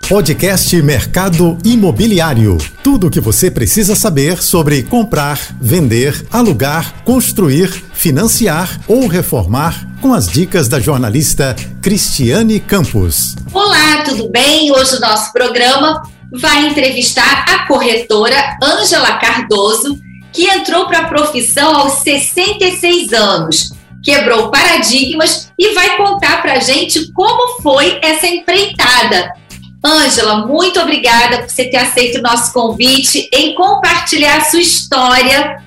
Podcast Mercado Imobiliário. Tudo o que você precisa saber sobre comprar, vender, alugar, construir, financiar ou reformar com as dicas da jornalista Cristiane Campos. Olá, tudo bem? Hoje o nosso programa vai entrevistar a corretora Ângela Cardoso, que entrou para a profissão aos 66 anos, quebrou paradigmas e vai contar para a gente como foi essa empreitada Ângela, muito obrigada por você ter aceito o nosso convite em compartilhar a sua história,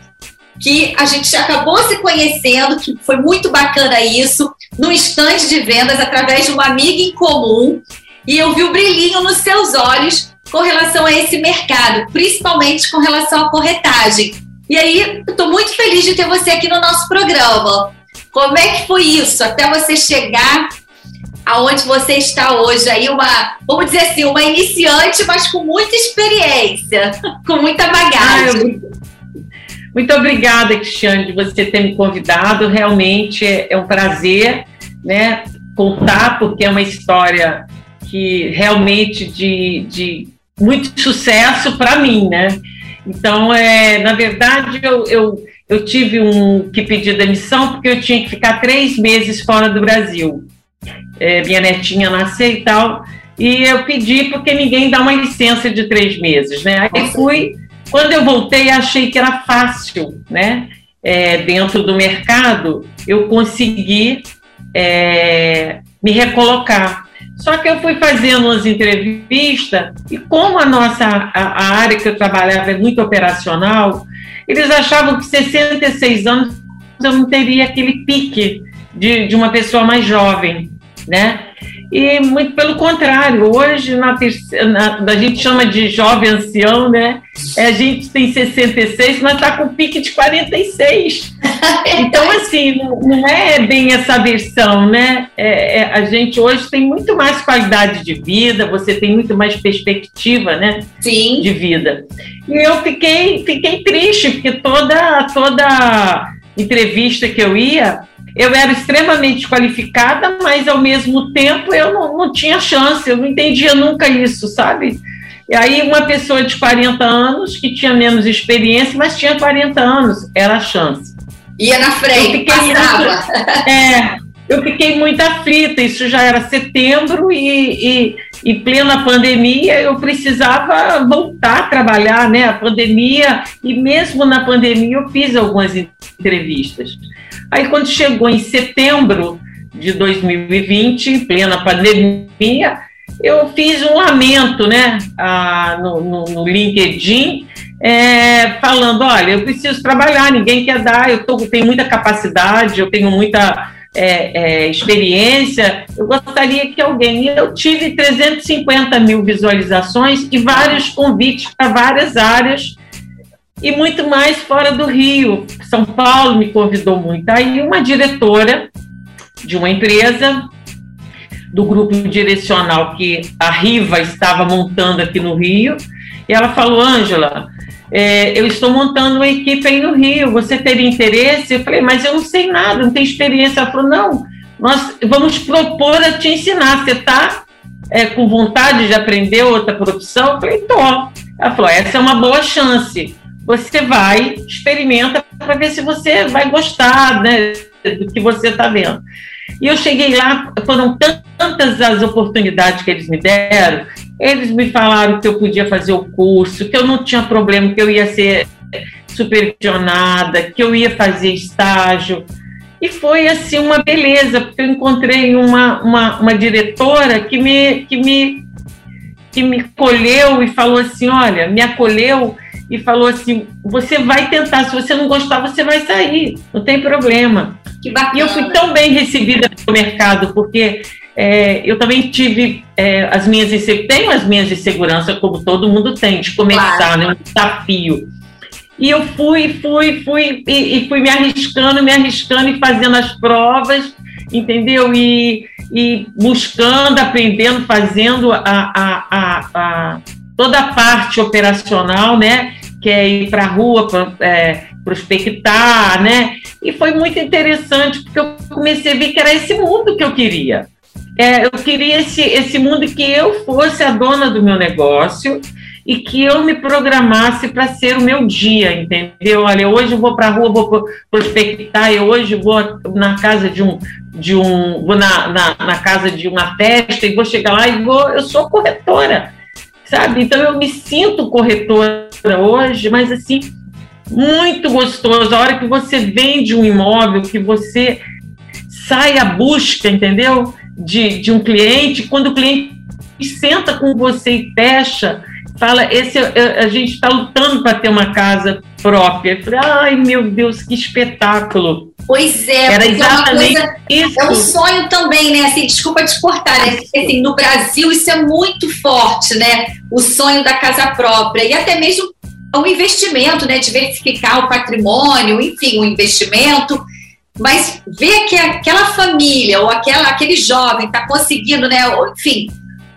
que a gente acabou se conhecendo, que foi muito bacana isso, no estande de vendas, através de uma amiga em comum, e eu vi o brilhinho nos seus olhos com relação a esse mercado, principalmente com relação à corretagem. E aí, eu estou muito feliz de ter você aqui no nosso programa. Como é que foi isso, até você chegar aonde você está hoje aí uma, vamos dizer assim, uma iniciante, mas com muita experiência, com muita bagagem. Muito obrigada, Cristiane, de você ter me convidado. Realmente é, é um prazer, né, contar porque é uma história que realmente de, de muito sucesso para mim, né? Então, é, na verdade, eu, eu, eu tive um, que pedir demissão porque eu tinha que ficar três meses fora do Brasil é, minha netinha nascer e tal. E eu pedi porque ninguém dá uma licença de três meses, né? Aí fui, quando eu voltei, achei que era fácil, né? É, dentro do mercado, eu consegui é, me recolocar. Só que eu fui fazendo umas entrevistas e como a nossa a, a área que eu trabalhava é muito operacional, eles achavam que 66 anos eu não teria aquele pique de, de uma pessoa mais jovem né? E muito pelo contrário, hoje na, na, a gente chama de jovem ancião, né? É, a gente tem 66, mas está com pique de 46. então, assim, não é bem essa versão, né? É, é, a gente hoje tem muito mais qualidade de vida, você tem muito mais perspectiva, né? Sim. De vida. E eu fiquei, fiquei triste, porque toda, toda entrevista que eu ia, eu era extremamente qualificada, mas ao mesmo tempo eu não, não tinha chance, eu não entendia nunca isso, sabe? E aí uma pessoa de 40 anos, que tinha menos experiência, mas tinha 40 anos, era a chance. Ia na frente, passava. Muito, é, eu fiquei muito aflita, isso já era setembro e, e, e plena pandemia, eu precisava voltar a trabalhar, né? A pandemia, e mesmo na pandemia eu fiz algumas entrevistas. Aí, quando chegou em setembro de 2020, em plena pandemia, eu fiz um lamento né, ah, no, no, no, LinkedIn, é, falando: olha, eu preciso trabalhar, ninguém quer dar, eu tô, tenho muita capacidade, eu tenho muita é, é, experiência, eu gostaria que alguém. Eu tive 350 mil visualizações e vários convites para várias áreas e muito mais fora do Rio. São Paulo me convidou muito. Aí uma diretora de uma empresa do grupo direcional que a Riva estava montando aqui no Rio, e ela falou, Ângela, é, eu estou montando uma equipe aí no Rio, você teria interesse? Eu falei, mas eu não sei nada, não tenho experiência. Ela falou, não, nós vamos propor a te ensinar, você está é, com vontade de aprender outra profissão? Eu falei, tô. Ela falou, essa é uma boa chance você vai, experimenta para ver se você vai gostar né, do que você está vendo. E eu cheguei lá, foram tantas as oportunidades que eles me deram, eles me falaram que eu podia fazer o curso, que eu não tinha problema, que eu ia ser supervisionada, que eu ia fazer estágio. E foi assim uma beleza, porque eu encontrei uma, uma, uma diretora que me, que, me, que me colheu e falou assim: olha, me acolheu e falou assim: você vai tentar, se você não gostar, você vai sair, não tem problema. Que bacana. E eu fui tão bem recebida no mercado, porque é, eu também tive é, as minhas tenho as minhas inseguranças, como todo mundo tem, de começar, claro. né, um desafio. E eu fui, fui, fui, e, e, fui me arriscando, me arriscando e fazendo as provas, entendeu? E, e buscando, aprendendo, fazendo a, a, a, a toda a parte operacional, né? Que é ir para a rua, é, prospectar, né? E foi muito interessante, porque eu comecei a ver que era esse mundo que eu queria. é, eu queria esse, esse mundo que eu fosse a dona do meu negócio e que eu me programasse para ser o meu dia, entendeu? Olha, hoje eu vou para a rua, vou prospectar, eu hoje vou na casa de um, de um vou na, na, na, casa de uma festa e vou chegar lá e vou, eu sou corretora, sabe? Então eu me sinto corretora hoje, mas assim, muito gostoso. A hora que você vende um imóvel, que você sai à busca, entendeu? De, de um cliente, quando o cliente senta com você e fecha, fala, esse a gente está lutando para ter uma casa própria. Eu falei, ai meu Deus, que espetáculo! Pois é, era é exatamente é coisa, isso. É um sonho também, né? Assim, desculpa te cortar, né? Assim, no Brasil isso é muito forte, né? O sonho da casa própria e até mesmo o investimento, né? Diversificar o patrimônio, enfim, o investimento. Mas ver que aquela família ou aquela, aquele jovem está conseguindo, né? Enfim,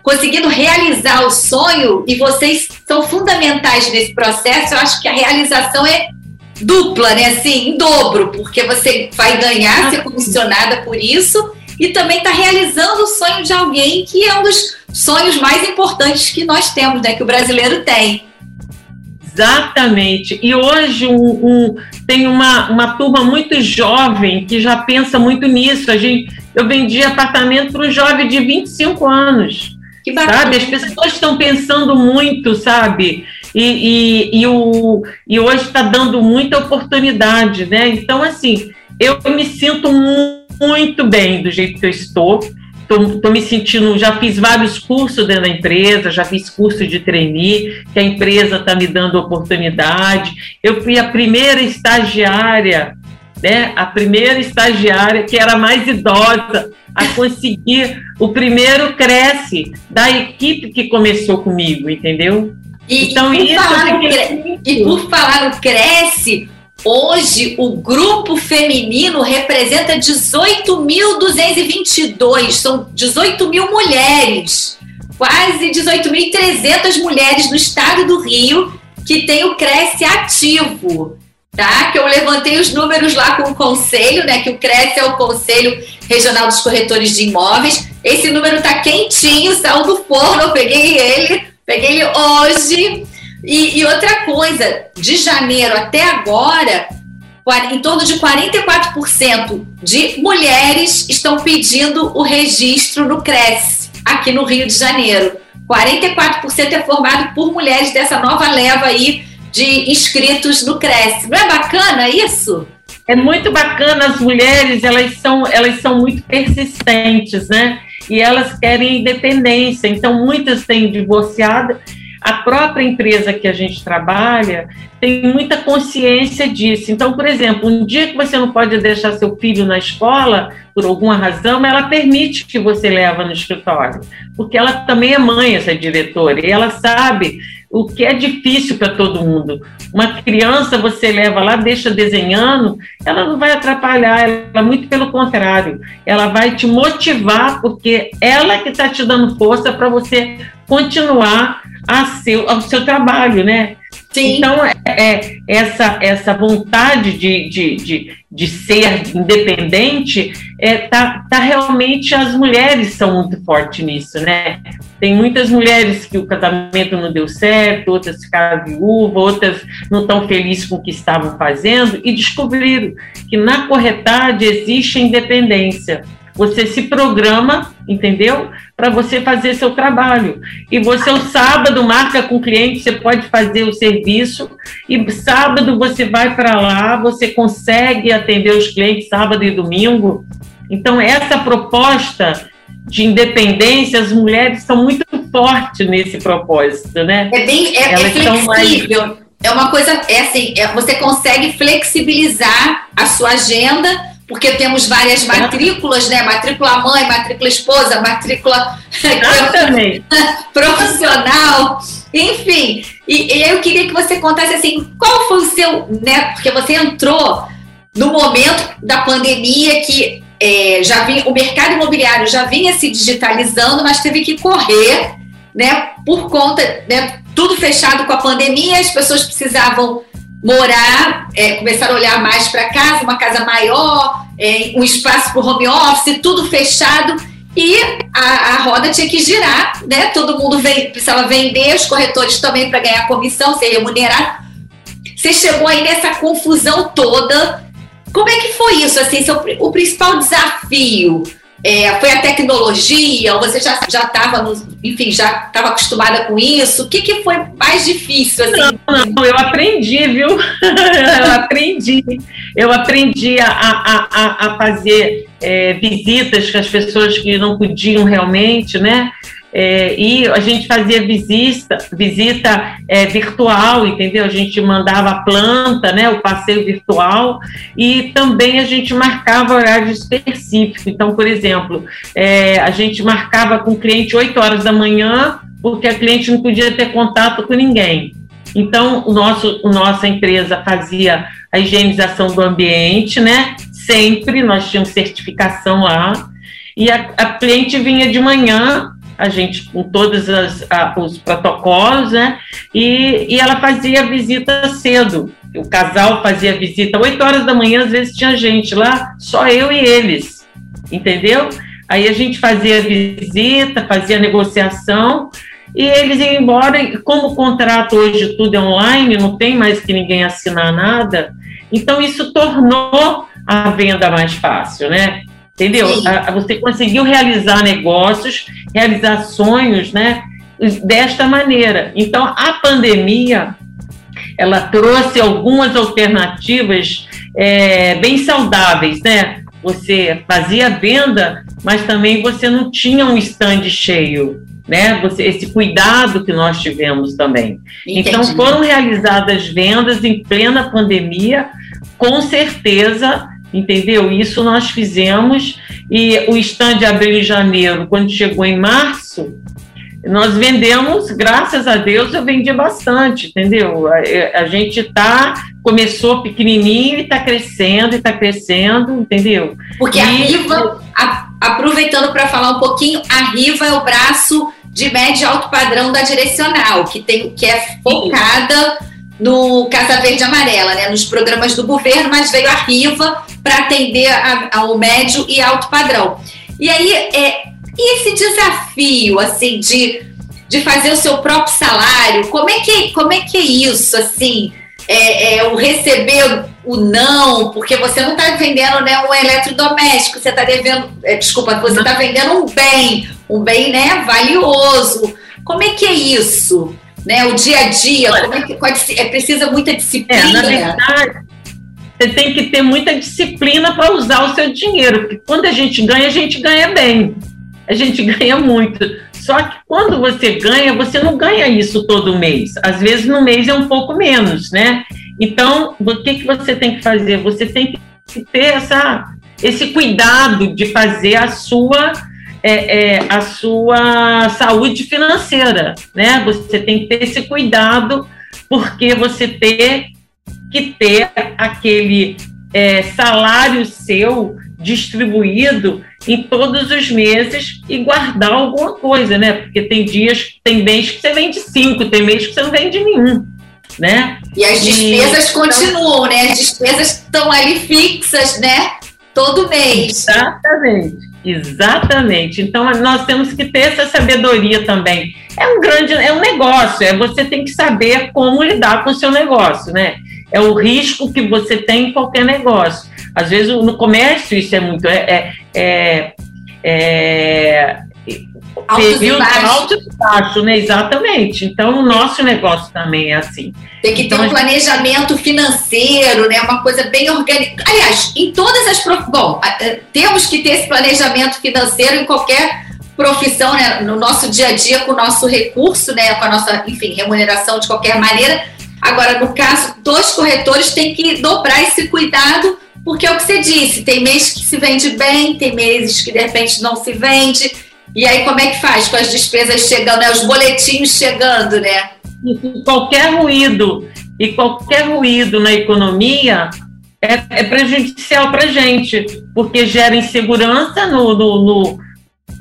conseguindo realizar o sonho e vocês são fundamentais nesse processo. Eu acho que a realização é dupla, né? Assim, em dobro, porque você vai ganhar, ser comissionada por isso e também está realizando o sonho de alguém que é um dos sonhos mais importantes que nós temos, né? Que o brasileiro tem. Exatamente. E hoje um, um, tem uma, uma turma muito jovem que já pensa muito nisso. A gente, eu vendi apartamento para um jovem de 25 anos. Que Sabe? As pessoas estão pensando muito, sabe? E, e, e, o, e hoje está dando muita oportunidade, né? Então, assim, eu me sinto muito bem do jeito que eu estou. Estou me sentindo, já fiz vários cursos dentro da empresa, já fiz curso de trainee, que a empresa está me dando oportunidade. Eu fui a primeira estagiária, né? A primeira estagiária que era mais idosa a conseguir o primeiro cresce da equipe que começou comigo, entendeu? E, então, e, por isso cre... e por falar no cresce, hoje o grupo feminino representa 18.222, são 18 mil mulheres, quase 18.300 mulheres no estado do Rio que tem o Cresce ativo tá? Que eu levantei os números lá com o conselho, né? Que o CRES é o Conselho Regional dos Corretores de Imóveis. Esse número tá quentinho, saiu do forno, eu peguei ele, peguei ele hoje. E, e outra coisa, de janeiro até agora, em torno de 44% de mulheres estão pedindo o registro no CRES, aqui no Rio de Janeiro. 44% é formado por mulheres dessa nova leva aí de inscritos no Cresce. Não é bacana isso? É muito bacana, as mulheres, elas são, elas são muito persistentes, né? E elas querem independência, então muitas têm divorciado. A própria empresa que a gente trabalha tem muita consciência disso. Então, por exemplo, um dia que você não pode deixar seu filho na escola, por alguma razão, ela permite que você leve no escritório, porque ela também é mãe, essa diretora, e ela sabe o que é difícil para todo mundo. Uma criança você leva lá, deixa desenhando, ela não vai atrapalhar, ela muito pelo contrário, ela vai te motivar porque ela que está te dando força para você continuar a seu, ao seu trabalho, né? Sim. Então, é, é, essa, essa vontade de, de, de, de ser independente, é, tá, tá realmente, as mulheres são muito fortes nisso, né? Tem muitas mulheres que o casamento não deu certo, outras ficaram viúvas, outras não estão felizes com o que estavam fazendo e descobriram que na corretagem existe independência. Você se programa, entendeu? Para você fazer seu trabalho. E você, o sábado, marca com o cliente, você pode fazer o serviço, e sábado você vai para lá, você consegue atender os clientes sábado e domingo. Então, essa proposta de independência, as mulheres são muito fortes nesse propósito, né? É bem é, é flexível. Mais... É uma coisa, é assim, é, você consegue flexibilizar a sua agenda porque temos várias matrículas, né? Matrícula mãe, matrícula esposa, matrícula profissional, enfim. E, e, eu queria que você contasse assim, qual foi o seu, né? Porque você entrou no momento da pandemia que é, já vinha, o mercado imobiliário já vinha se digitalizando, mas teve que correr, né? Por conta, né? Tudo fechado com a pandemia, as pessoas precisavam morar, é, começaram a olhar mais para casa, uma casa maior, é, um espaço para home office, tudo fechado. e a, a roda tinha que girar, né? Todo mundo vem, precisava vender, os corretores também para ganhar comissão, ser remunerado. Você chegou aí nessa confusão toda. Como é que foi isso? Assim, seu, o principal desafio é, foi a tecnologia? Ou você já estava, enfim, já estava acostumada com isso? O que, que foi mais difícil? Assim? Não, não, eu aprendi, viu? eu aprendi. Eu aprendi a, a, a, a fazer é, visitas com as pessoas que não podiam realmente, né? É, e a gente fazia visita, visita é, virtual, entendeu? A gente mandava a planta, né, o passeio virtual, e também a gente marcava horário específico. Então, por exemplo, é, a gente marcava com o cliente 8 horas da manhã, porque a cliente não podia ter contato com ninguém. Então, o nosso, nossa empresa fazia a higienização do ambiente, né? Sempre nós tínhamos certificação lá. E a, a cliente vinha de manhã a gente com todos as, a, os protocolos, né? E, e ela fazia visita cedo. O casal fazia visita 8 horas da manhã, às vezes tinha gente lá, só eu e eles, entendeu? Aí a gente fazia visita, fazia negociação e eles iam embora. Como o contrato hoje tudo é online, não tem mais que ninguém assinar nada, então isso tornou a venda mais fácil, né? Entendeu? Você conseguiu realizar negócios, realizar sonhos, né? Desta maneira. Então, a pandemia, ela trouxe algumas alternativas é, bem saudáveis, né? Você fazia venda, mas também você não tinha um stand cheio, né? Você, esse cuidado que nós tivemos também. Entendi. Então, foram realizadas vendas em plena pandemia, com certeza entendeu? Isso nós fizemos e o stand abriu em janeiro, quando chegou em março, nós vendemos, graças a Deus, eu vendi bastante, entendeu? A, a gente tá começou pequenininho e está crescendo e está crescendo, entendeu? Porque e, a Riva, a, aproveitando para falar um pouquinho, a Riva é o braço de médio alto padrão da direcional, que tem que é focada no Casa Verde Amarela, né, nos programas do governo, mas veio a Riva para atender a, ao médio e alto padrão. E aí, é, esse desafio, assim, de, de fazer o seu próprio salário, como é que, como é, que é isso, assim, é, é o receber o não, porque você não está vendendo né, um eletrodoméstico, você está devendo, é, desculpa, você está vendendo um bem, um bem né, valioso. Como é que é isso? Né, o dia a dia, como é que é, precisa muita disciplina. É, na verdade, você tem que ter muita disciplina para usar o seu dinheiro, porque quando a gente ganha, a gente ganha bem, a gente ganha muito. Só que quando você ganha, você não ganha isso todo mês. Às vezes no mês é um pouco menos, né? Então, o que, que você tem que fazer? Você tem que ter essa, esse cuidado de fazer a sua é, é, a sua saúde financeira, né? Você tem que ter esse cuidado porque você ter que ter aquele é, salário seu distribuído em todos os meses e guardar alguma coisa, né? Porque tem dias, tem mês que você vende cinco, tem mês que você não vende nenhum, né? E as despesas e, continuam, né? As despesas estão ali fixas, né? Todo mês. Exatamente. Exatamente. Então nós temos que ter essa sabedoria também. É um grande, é um negócio. É você tem que saber como lidar com o seu negócio, né? É o risco que você tem em qualquer negócio. Às vezes no comércio isso é muito é, é, é, período alto e baixo, né? Exatamente. Então, o nosso negócio também é assim. Tem que então, ter um planejamento financeiro, né? Uma coisa bem organizada. Aliás, em todas as. Prof... Bom, temos que ter esse planejamento financeiro em qualquer profissão, né? No nosso dia a dia, com o nosso recurso, né? Com a nossa, enfim, remuneração de qualquer maneira. Agora, no caso dos corretores, tem que dobrar esse cuidado porque é o que você disse, tem meses que se vende bem, tem meses que de repente não se vende. E aí, como é que faz com as despesas chegando, né? os boletinhos chegando, né? E qualquer ruído e qualquer ruído na economia é, é prejudicial para a gente, porque gera insegurança no, no,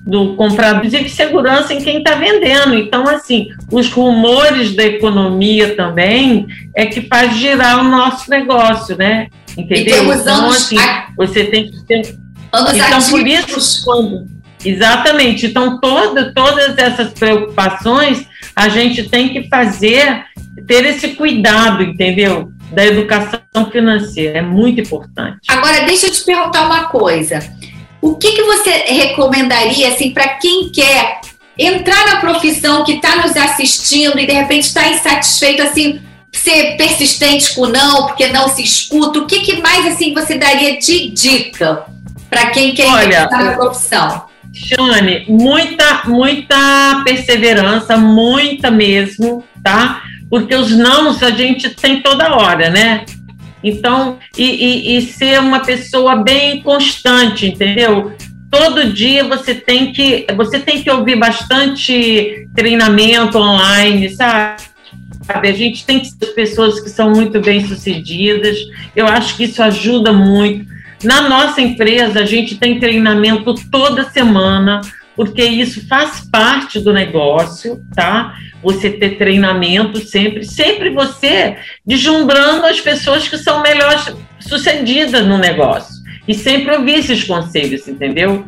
no, comprador e segurança em quem está vendendo. Então, assim, os rumores da economia também é que faz girar o nosso negócio, né? Entendeu? então, assim, você tem que ter. Anos então, por isso, quando Exatamente. Então, todo, todas essas preocupações a gente tem que fazer, ter esse cuidado, entendeu? Da educação financeira. É muito importante. Agora, deixa eu te perguntar uma coisa. O que, que você recomendaria assim, para quem quer entrar na profissão que está nos assistindo e de repente está insatisfeito, assim, ser persistente com não, porque não se escuta? O que, que mais assim você daria de dica para quem quer Olha, entrar na profissão? Shane, muita, muita perseverança, muita mesmo, tá? Porque os nãos a gente tem toda hora, né? Então, e, e, e ser uma pessoa bem constante, entendeu? todo dia você tem que você tem que ouvir bastante treinamento online, sabe? A gente tem que ser pessoas que são muito bem sucedidas. Eu acho que isso ajuda muito. Na nossa empresa, a gente tem treinamento toda semana, porque isso faz parte do negócio, tá? Você ter treinamento sempre, sempre você deslumbrando as pessoas que são melhores sucedidas no negócio. E sempre ouvir esses conselhos, entendeu?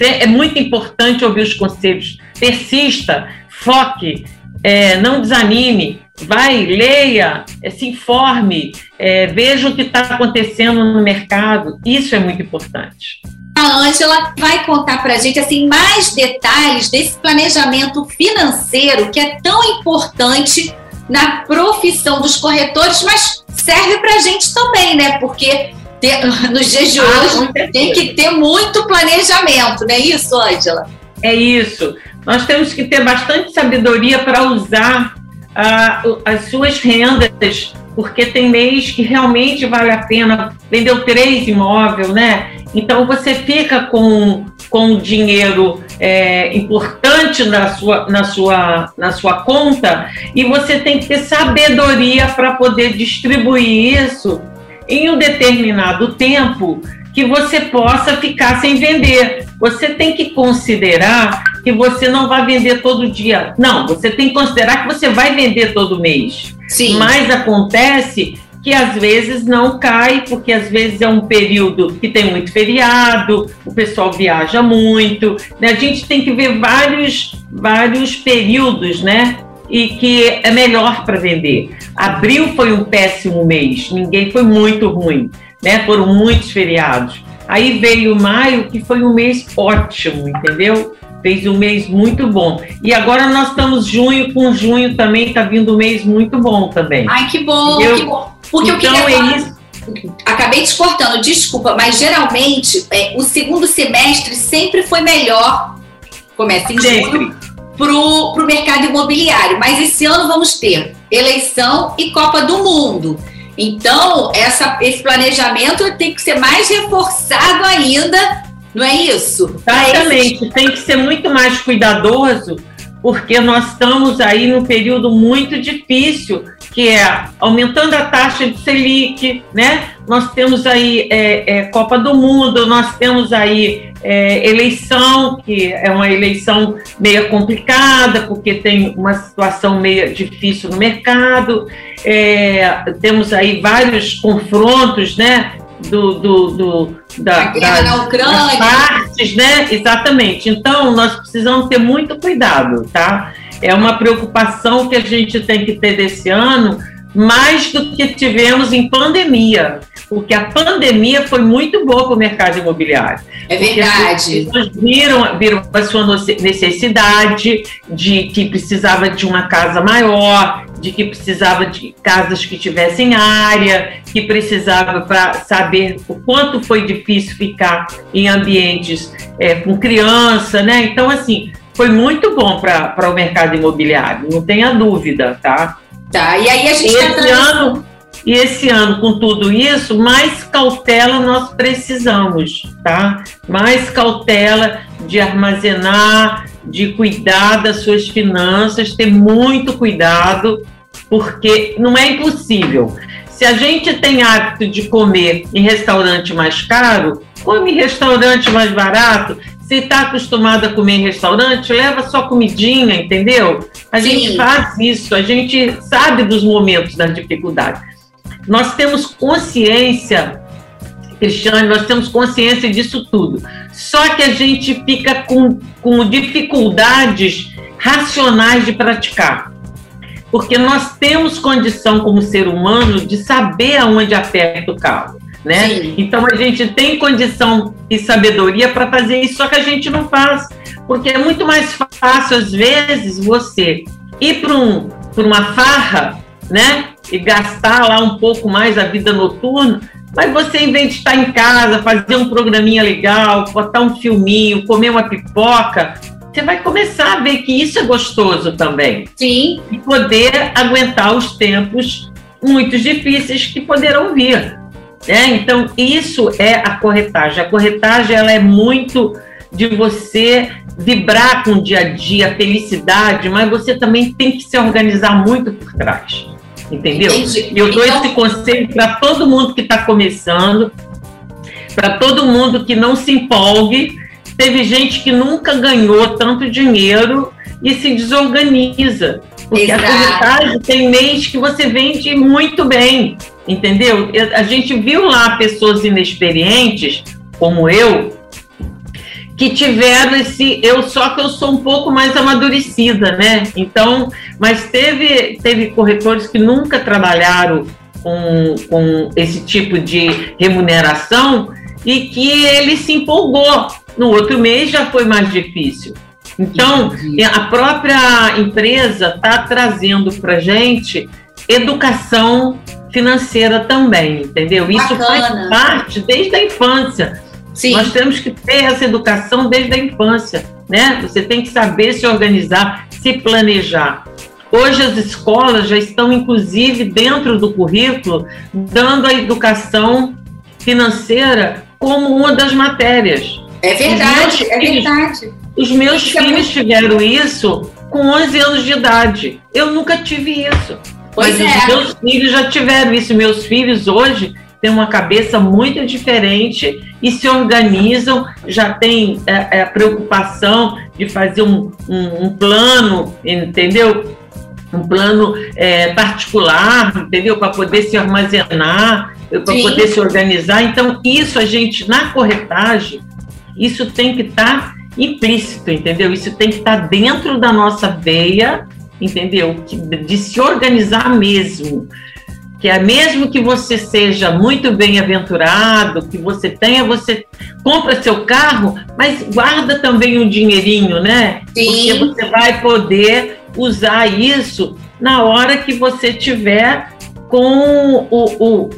É muito importante ouvir os conselhos. Persista, foque, é, não desanime, vai, leia, é, se informe, é, veja o que está acontecendo no mercado. Isso é muito importante. A Ângela vai contar para a gente assim mais detalhes desse planejamento financeiro que é tão importante na profissão dos corretores, mas serve para a gente também, né? Porque ter, nos dias de ah, hoje tem que ter muito planejamento, não é isso, Ângela? É isso. Nós temos que ter bastante sabedoria para usar uh, as suas rendas, porque tem mês que realmente vale a pena. Vendeu três imóveis, né? Então você fica com, com dinheiro é, importante na sua, na, sua, na sua conta e você tem que ter sabedoria para poder distribuir isso em um determinado tempo que você possa ficar sem vender. Você tem que considerar que você não vai vender todo dia. Não, você tem que considerar que você vai vender todo mês. Sim. Mas acontece que às vezes não cai, porque às vezes é um período que tem muito feriado, o pessoal viaja muito. Né? A gente tem que ver vários, vários períodos, né? e que é melhor para vender. Abril foi um péssimo mês, ninguém foi muito ruim, né? Foram muitos feriados. Aí veio maio, que foi um mês ótimo, entendeu? Fez um mês muito bom. E agora nós estamos junho, com junho também está vindo um mês muito bom também. Ai, que bom, eu, que bom. Porque então, eu queria isso. Acabei te cortando, desculpa, mas geralmente é, o segundo semestre sempre foi melhor. Começa em sempre. junho para o mercado imobiliário. Mas esse ano vamos ter eleição e Copa do Mundo. Então, essa, esse planejamento tem que ser mais reforçado ainda, não é isso? Exatamente, tem que ser muito mais cuidadoso, porque nós estamos aí num período muito difícil que é aumentando a taxa de Selic, né? Nós temos aí é, é, Copa do Mundo, nós temos aí é, eleição, que é uma eleição meio complicada, porque tem uma situação meio difícil no mercado, é, temos aí vários confrontos, né? Do, do, do, da, das, na Ucrânia. das partes, né? Exatamente. Então, nós precisamos ter muito cuidado, tá? é uma preocupação que a gente tem que ter desse ano, mais do que tivemos em pandemia, porque a pandemia foi muito boa para o mercado imobiliário. É verdade. As pessoas viram, viram a sua necessidade de que precisava de uma casa maior, de que precisava de casas que tivessem área, que precisava para saber o quanto foi difícil ficar em ambientes é, com criança, né? Então, assim, foi muito bom para o mercado imobiliário, não tenha dúvida, tá? Tá, e aí a gente está esse ano E esse ano, com tudo isso, mais cautela nós precisamos, tá? Mais cautela de armazenar, de cuidar das suas finanças, ter muito cuidado, porque não é impossível. Se a gente tem hábito de comer em restaurante mais caro, come em restaurante mais barato. Se está acostumado a comer em restaurante, leva só comidinha, entendeu? A Sim. gente faz isso, a gente sabe dos momentos da dificuldade. Nós temos consciência Cristiane, nós temos consciência disso tudo. Só que a gente fica com, com dificuldades racionais de praticar. Porque nós temos condição, como ser humano, de saber aonde aperta o carro. Né? Então a gente tem condição e sabedoria para fazer isso, só que a gente não faz. Porque é muito mais fácil, às vezes, você ir para um, uma farra né? E gastar lá um pouco mais a vida noturna, mas você, em vez de estar em casa, fazer um programinha legal, botar um filminho, comer uma pipoca, você vai começar a ver que isso é gostoso também. Sim. E poder aguentar os tempos muito difíceis que poderão vir. Né? Então, isso é a corretagem. A corretagem ela é muito de você vibrar com o dia a dia, a felicidade, mas você também tem que se organizar muito por trás entendeu? Entendi. Eu dou então... esse conselho para todo mundo que está começando, para todo mundo que não se empolgue. Teve gente que nunca ganhou tanto dinheiro e se desorganiza. Porque Exato. a corretagem tem mês que você vende muito bem, entendeu? A gente viu lá pessoas inexperientes, como eu, que tiveram esse eu só que eu sou um pouco mais amadurecida, né? Então, mas teve teve corretores que nunca trabalharam com, com esse tipo de remuneração e que ele se empolgou. No outro mês já foi mais difícil. Então, a própria empresa está trazendo para gente educação financeira também, entendeu? Isso faz parte desde a infância. Sim. Nós temos que ter essa educação desde a infância, né? Você tem que saber se organizar, se planejar. Hoje as escolas já estão, inclusive, dentro do currículo, dando a educação financeira como uma das matérias. É verdade, é filhos, verdade. Os meus isso filhos é tiveram isso com 11 anos de idade. Eu nunca tive isso. Pois mas é. os meus filhos já tiveram isso. Meus filhos hoje têm uma cabeça muito diferente e se organizam, já tem é, é, a preocupação de fazer um, um, um plano, entendeu? Um plano é, particular, entendeu? Para poder se armazenar, para poder se organizar. Então, isso a gente, na corretagem, isso tem que estar tá implícito, entendeu? Isso tem que estar tá dentro da nossa veia, entendeu? De se organizar mesmo que é mesmo que você seja muito bem-aventurado, que você tenha, você compra seu carro, mas guarda também um dinheirinho, né? Sim. Porque você vai poder usar isso na hora que você tiver com o, o, o,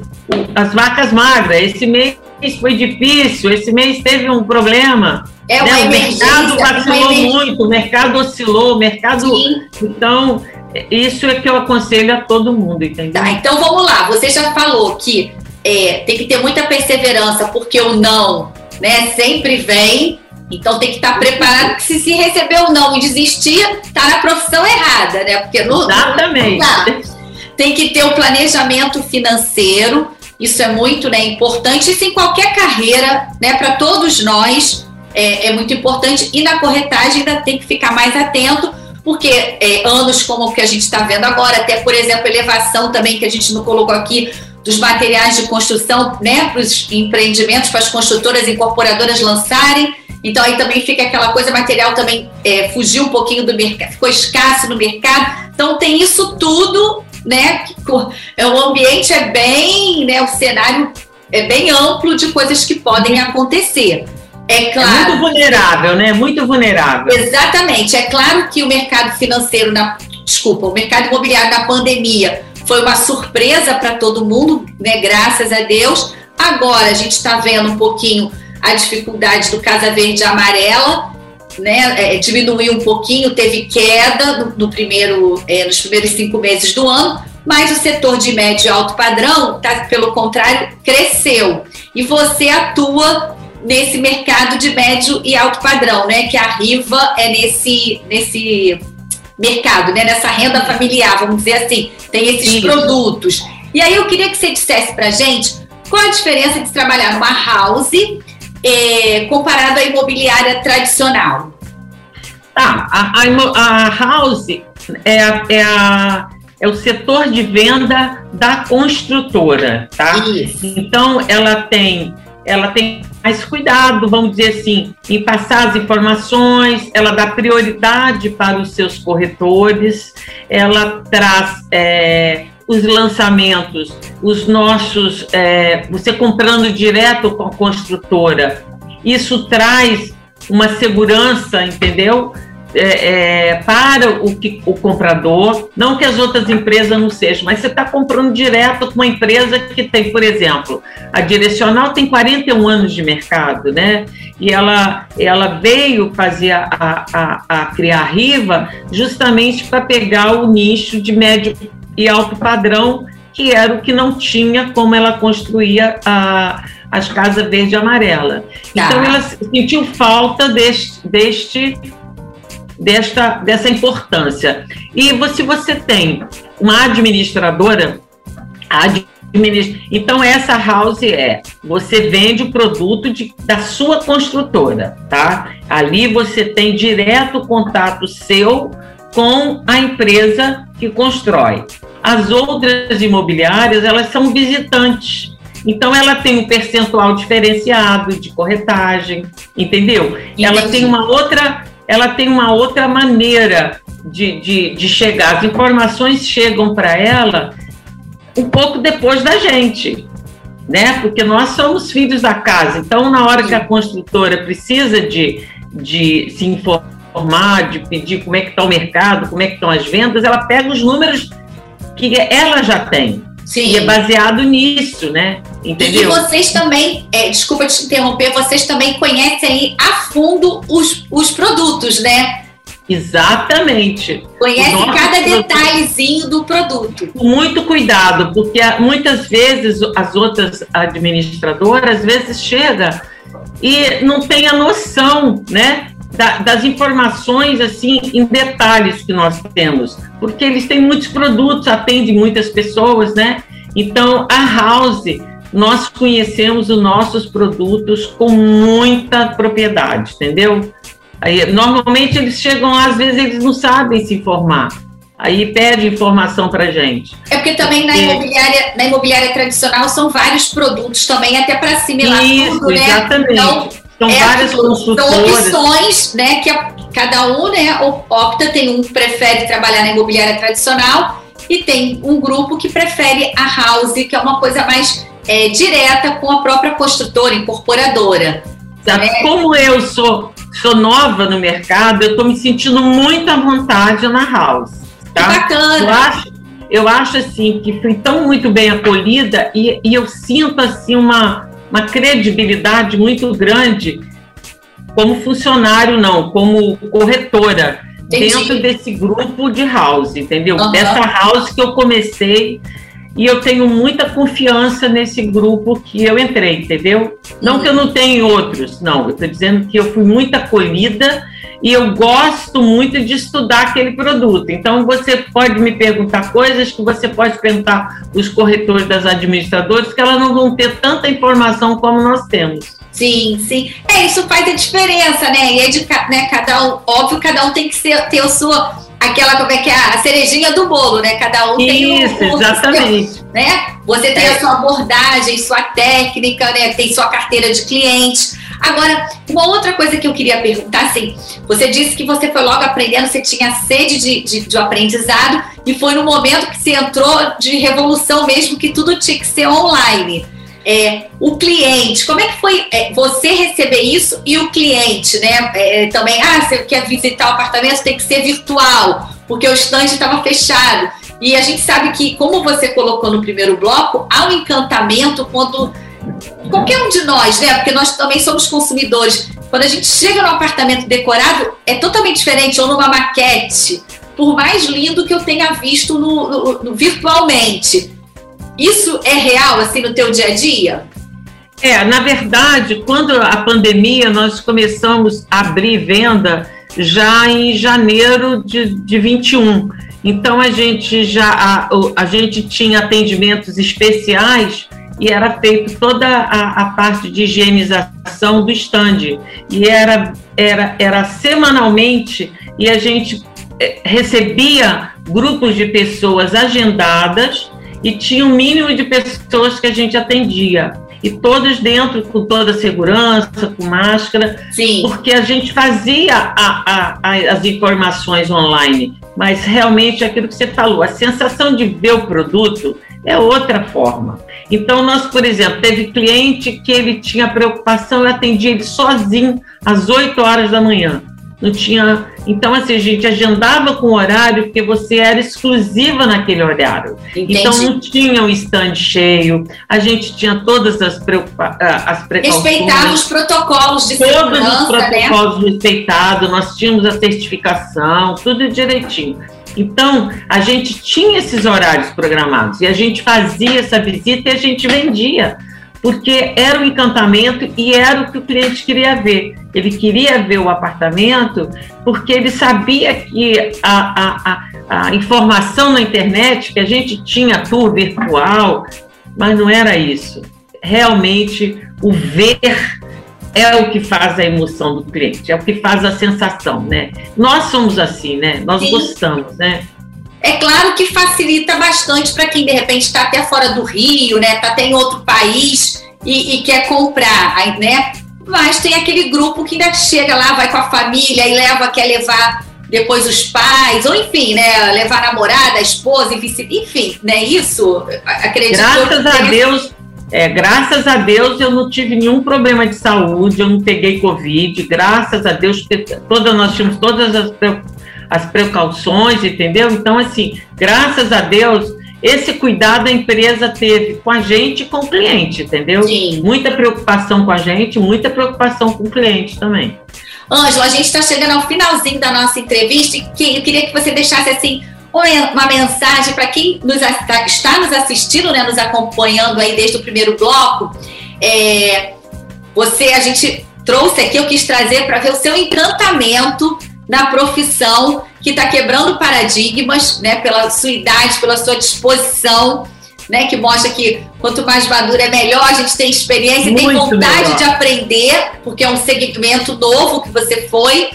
as vacas magras. Esse mês foi difícil, esse mês teve um problema. É né? O mercado vacilou muito, o mercado oscilou, o mercado. Sim. Então, isso é que eu aconselho a todo mundo, entendeu? Tá, então vamos lá. Você já falou que é, tem que ter muita perseverança, porque o não né, sempre vem. Então tem que estar preparado, que se, se receber o não e desistir, tá na profissão errada, né? Porque no, Exatamente. No, tem que ter o um planejamento financeiro, isso é muito né, importante, isso em qualquer carreira, né? Para todos nós é, é muito importante. E na corretagem ainda tem que ficar mais atento, porque é, anos como o que a gente está vendo agora, até por exemplo, elevação também que a gente não colocou aqui dos materiais de construção, né, para os empreendimentos, para as construtoras e incorporadoras lançarem. Então aí também fica aquela coisa, material também é, fugiu um pouquinho do mercado, ficou escasso no mercado. Então tem isso tudo, né? É, o ambiente é bem, né? O cenário é bem amplo de coisas que podem acontecer. É claro. É muito vulnerável, né? Muito vulnerável. Exatamente. É claro que o mercado financeiro, na, desculpa, o mercado imobiliário na pandemia foi uma surpresa para todo mundo, né? Graças a Deus. Agora a gente está vendo um pouquinho a dificuldade do Casa Verde e Amarela, né? É, diminuiu um pouquinho, teve queda no, no primeiro, é, nos primeiros cinco meses do ano, mas o setor de médio e alto padrão, tá, pelo contrário, cresceu. E você atua nesse mercado de médio e alto padrão, né? Que a Riva é nesse, nesse mercado, né? Nessa renda familiar, vamos dizer assim, tem esses Sim. produtos. E aí eu queria que você dissesse pra gente qual a diferença de trabalhar numa house é, comparado à imobiliária tradicional. Tá, a, a, a house é, a, é, a, é o setor de venda da construtora, tá? Isso. Então ela tem ela tem mais cuidado, vamos dizer assim, em passar as informações, ela dá prioridade para os seus corretores, ela traz é, os lançamentos, os nossos, é, você comprando direto com a construtora, isso traz uma segurança, entendeu? É, é, para o, que, o comprador, não que as outras empresas não sejam, mas você está comprando direto com uma empresa que tem, por exemplo, a Direcional tem 41 anos de mercado, né? E ela, ela veio fazer a, a, a criar a Riva justamente para pegar o nicho de médio e alto padrão, que era o que não tinha como ela construía a as casas verde e amarela. Tá. Então ela sentiu falta deste, deste desta, dessa importância. E se você tem uma administradora, administ... então essa house é, você vende o produto de, da sua construtora, tá? Ali você tem direto contato seu com a empresa que constrói. As outras imobiliárias, elas são visitantes. Então ela tem um percentual diferenciado de corretagem, entendeu? Entendi. Ela tem uma outra, ela tem uma outra maneira de, de, de chegar. As informações chegam para ela um pouco depois da gente, né? Porque nós somos filhos da casa. Então, na hora que a construtora precisa de, de se informar, de pedir como é que está o mercado, como é que estão as vendas, ela pega os números que ela já tem. Sim. E é baseado nisso, né? Entendeu? E vocês também, é, desculpa te interromper, vocês também conhecem a fundo os, os produtos, né? Exatamente. Conhece cada detalhezinho do produto. Com muito cuidado, porque muitas vezes as outras administradoras, às vezes chega e não tem a noção, né? Da, das informações assim em detalhes que nós temos, porque eles têm muitos produtos, atendem muitas pessoas, né? Então a House nós conhecemos os nossos produtos com muita propriedade, entendeu? Aí, normalmente eles chegam lá, às vezes eles não sabem se informar. Aí pede informação para gente. É porque também na imobiliária, na imobiliária tradicional são vários produtos também, até para assimilar Isso, tudo, né? Exatamente. Então, são é, várias consultoras. São opções, né? Que a, cada um, né, opta, tem um que prefere trabalhar na imobiliária tradicional e tem um grupo que prefere a house, que é uma coisa mais é, direta com a própria construtora, incorporadora. Né? Como eu sou, sou nova no mercado, eu estou me sentindo muito à vontade na house. Tá? Que bacana! Eu acho, eu acho assim que fui tão muito bem acolhida e, e eu sinto assim uma uma credibilidade muito grande como funcionário, não, como corretora, Entendi. dentro desse grupo de house, entendeu? Uhum. Dessa house que eu comecei e eu tenho muita confiança nesse grupo que eu entrei, entendeu? Não uhum. que eu não tenha outros, não, eu estou dizendo que eu fui muito acolhida e eu gosto muito de estudar aquele produto. Então, você pode me perguntar coisas que você pode perguntar os corretores das administradoras, que elas não vão ter tanta informação como nós temos. Sim, sim. É, isso faz a diferença, né? E é de né, cada um, óbvio, cada um tem que ser, ter a sua, aquela, como é que é, a cerejinha do bolo, né? Cada um tem Isso, um, exatamente. Seu, né? Você tem é. a sua abordagem, sua técnica, né? Tem sua carteira de clientes. Agora, uma outra coisa que eu queria perguntar, assim, você disse que você foi logo aprendendo, você tinha sede de, de, de aprendizado e foi no momento que você entrou de revolução mesmo, que tudo tinha que ser online. É, o cliente, como é que foi é, você receber isso e o cliente, né? É, também, ah, você quer visitar o apartamento, tem que ser virtual, porque o estande estava fechado. E a gente sabe que, como você colocou no primeiro bloco, há um encantamento quando qualquer um de nós, né? Porque nós também somos consumidores. Quando a gente chega no apartamento decorado, é totalmente diferente, ou numa maquete, por mais lindo que eu tenha visto no, no, no virtualmente. Isso é real, assim, no teu dia a dia? É, na verdade, quando a pandemia, nós começamos a abrir venda já em janeiro de, de 21. Então, a gente já a, a gente tinha atendimentos especiais e era feito toda a, a parte de higienização do stand. E era, era, era semanalmente e a gente eh, recebia grupos de pessoas agendadas e tinha um mínimo de pessoas que a gente atendia. E todos dentro com toda a segurança, com máscara, Sim. porque a gente fazia a, a, as informações online, mas realmente aquilo que você falou, a sensação de ver o produto é outra forma. Então, nós, por exemplo, teve cliente que ele tinha preocupação, eu atendi ele sozinho às 8 horas da manhã não tinha. Então, assim, a gente agendava com horário porque você era exclusiva naquele horário. Entendi. Então, não tinha um stand cheio, a gente tinha todas as, preocupa... Ah, as precauções. Respeitava os protocolos de segurança, Todos os né? protocolos né? respeitados, nós tínhamos a certificação, tudo direitinho. Então, a gente tinha esses horários programados e a gente fazia essa visita e a gente vendia porque era o encantamento e era o que o cliente queria ver. Ele queria ver o apartamento porque ele sabia que a, a, a, a informação na internet, que a gente tinha tour virtual, mas não era isso. Realmente, o ver é o que faz a emoção do cliente, é o que faz a sensação, né? Nós somos assim, né? Nós Sim. gostamos, né? É claro que facilita bastante para quem de repente está até fora do Rio, né? Está até em outro país e, e, quer comprar, aí, né? Mas tem aquele grupo que ainda chega lá, vai com a família e leva, quer levar depois os pais, ou enfim, né? Levar a namorada, a esposa, enfim, né? Isso, acredito. Graças a Deus, é, graças a Deus eu não tive nenhum problema de saúde, eu não peguei Covid, graças a Deus, todas, nós tínhamos todas as as precauções, entendeu? Então, assim, graças a Deus, esse cuidado a empresa teve com a gente e com o cliente, entendeu? Sim. Muita preocupação com a gente, muita preocupação com o cliente também. Ângela, a gente está chegando ao finalzinho da nossa entrevista e eu queria que você deixasse assim uma mensagem para quem nos, está nos assistindo, né, nos acompanhando aí desde o primeiro bloco. É, você, a gente trouxe aqui, eu quis trazer para ver o seu encantamento na profissão que está quebrando paradigmas, né, pela sua idade, pela sua disposição, né, que mostra que quanto mais madura é melhor, a gente tem experiência e tem vontade melhor. de aprender, porque é um segmento novo que você foi.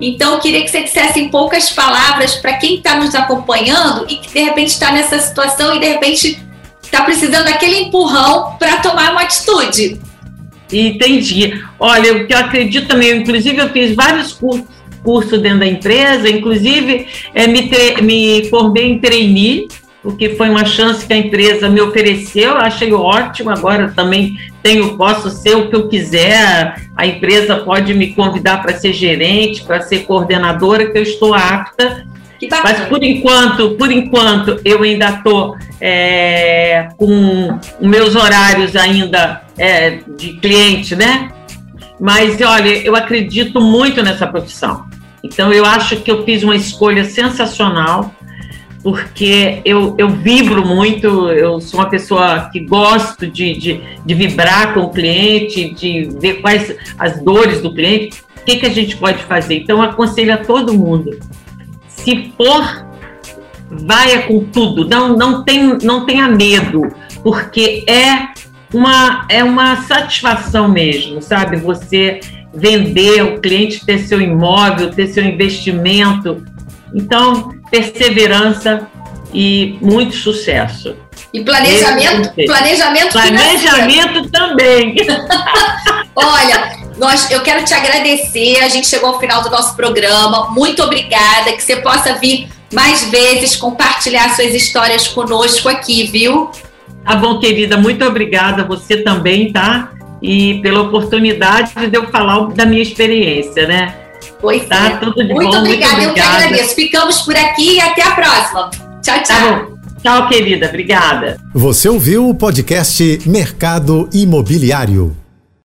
Então, eu queria que você dissesse em poucas palavras para quem está nos acompanhando e que de repente está nessa situação e de repente está precisando daquele empurrão para tomar uma atitude. Entendi. Olha, o que eu acredito também, inclusive eu fiz vários cursos curso dentro da empresa, inclusive é, me, me formei em trainee, porque foi uma chance que a empresa me ofereceu, achei ótimo, agora também tenho, posso ser o que eu quiser, a empresa pode me convidar para ser gerente, para ser coordenadora, que eu estou apta, mas por enquanto, por enquanto, eu ainda estou é, com meus horários ainda é, de cliente, né? Mas olha, eu acredito muito nessa profissão. Então, eu acho que eu fiz uma escolha sensacional, porque eu, eu vibro muito, eu sou uma pessoa que gosto de, de, de vibrar com o cliente, de ver quais as dores do cliente, o que, que a gente pode fazer. Então, aconselho a todo mundo, se for, vai com tudo, não, não, tem, não tenha medo, porque é uma, é uma satisfação mesmo, sabe? Você vender, o cliente ter seu imóvel, ter seu investimento. Então, perseverança e muito sucesso. E planejamento, planejamento, planejamento também. Olha, nós, eu quero te agradecer. A gente chegou ao final do nosso programa. Muito obrigada. Que você possa vir mais vezes compartilhar suas histórias conosco aqui, viu? Tá bom, querida. Muito obrigada. Você também, tá? e pela oportunidade de eu falar da minha experiência, né? Pois tá, é. Tudo de muito bom, obrigada, muito obrigada, eu que agradeço. Ficamos por aqui e até a próxima. Tchau, tchau. Tá tchau, querida. Obrigada. Você ouviu o podcast Mercado Imobiliário.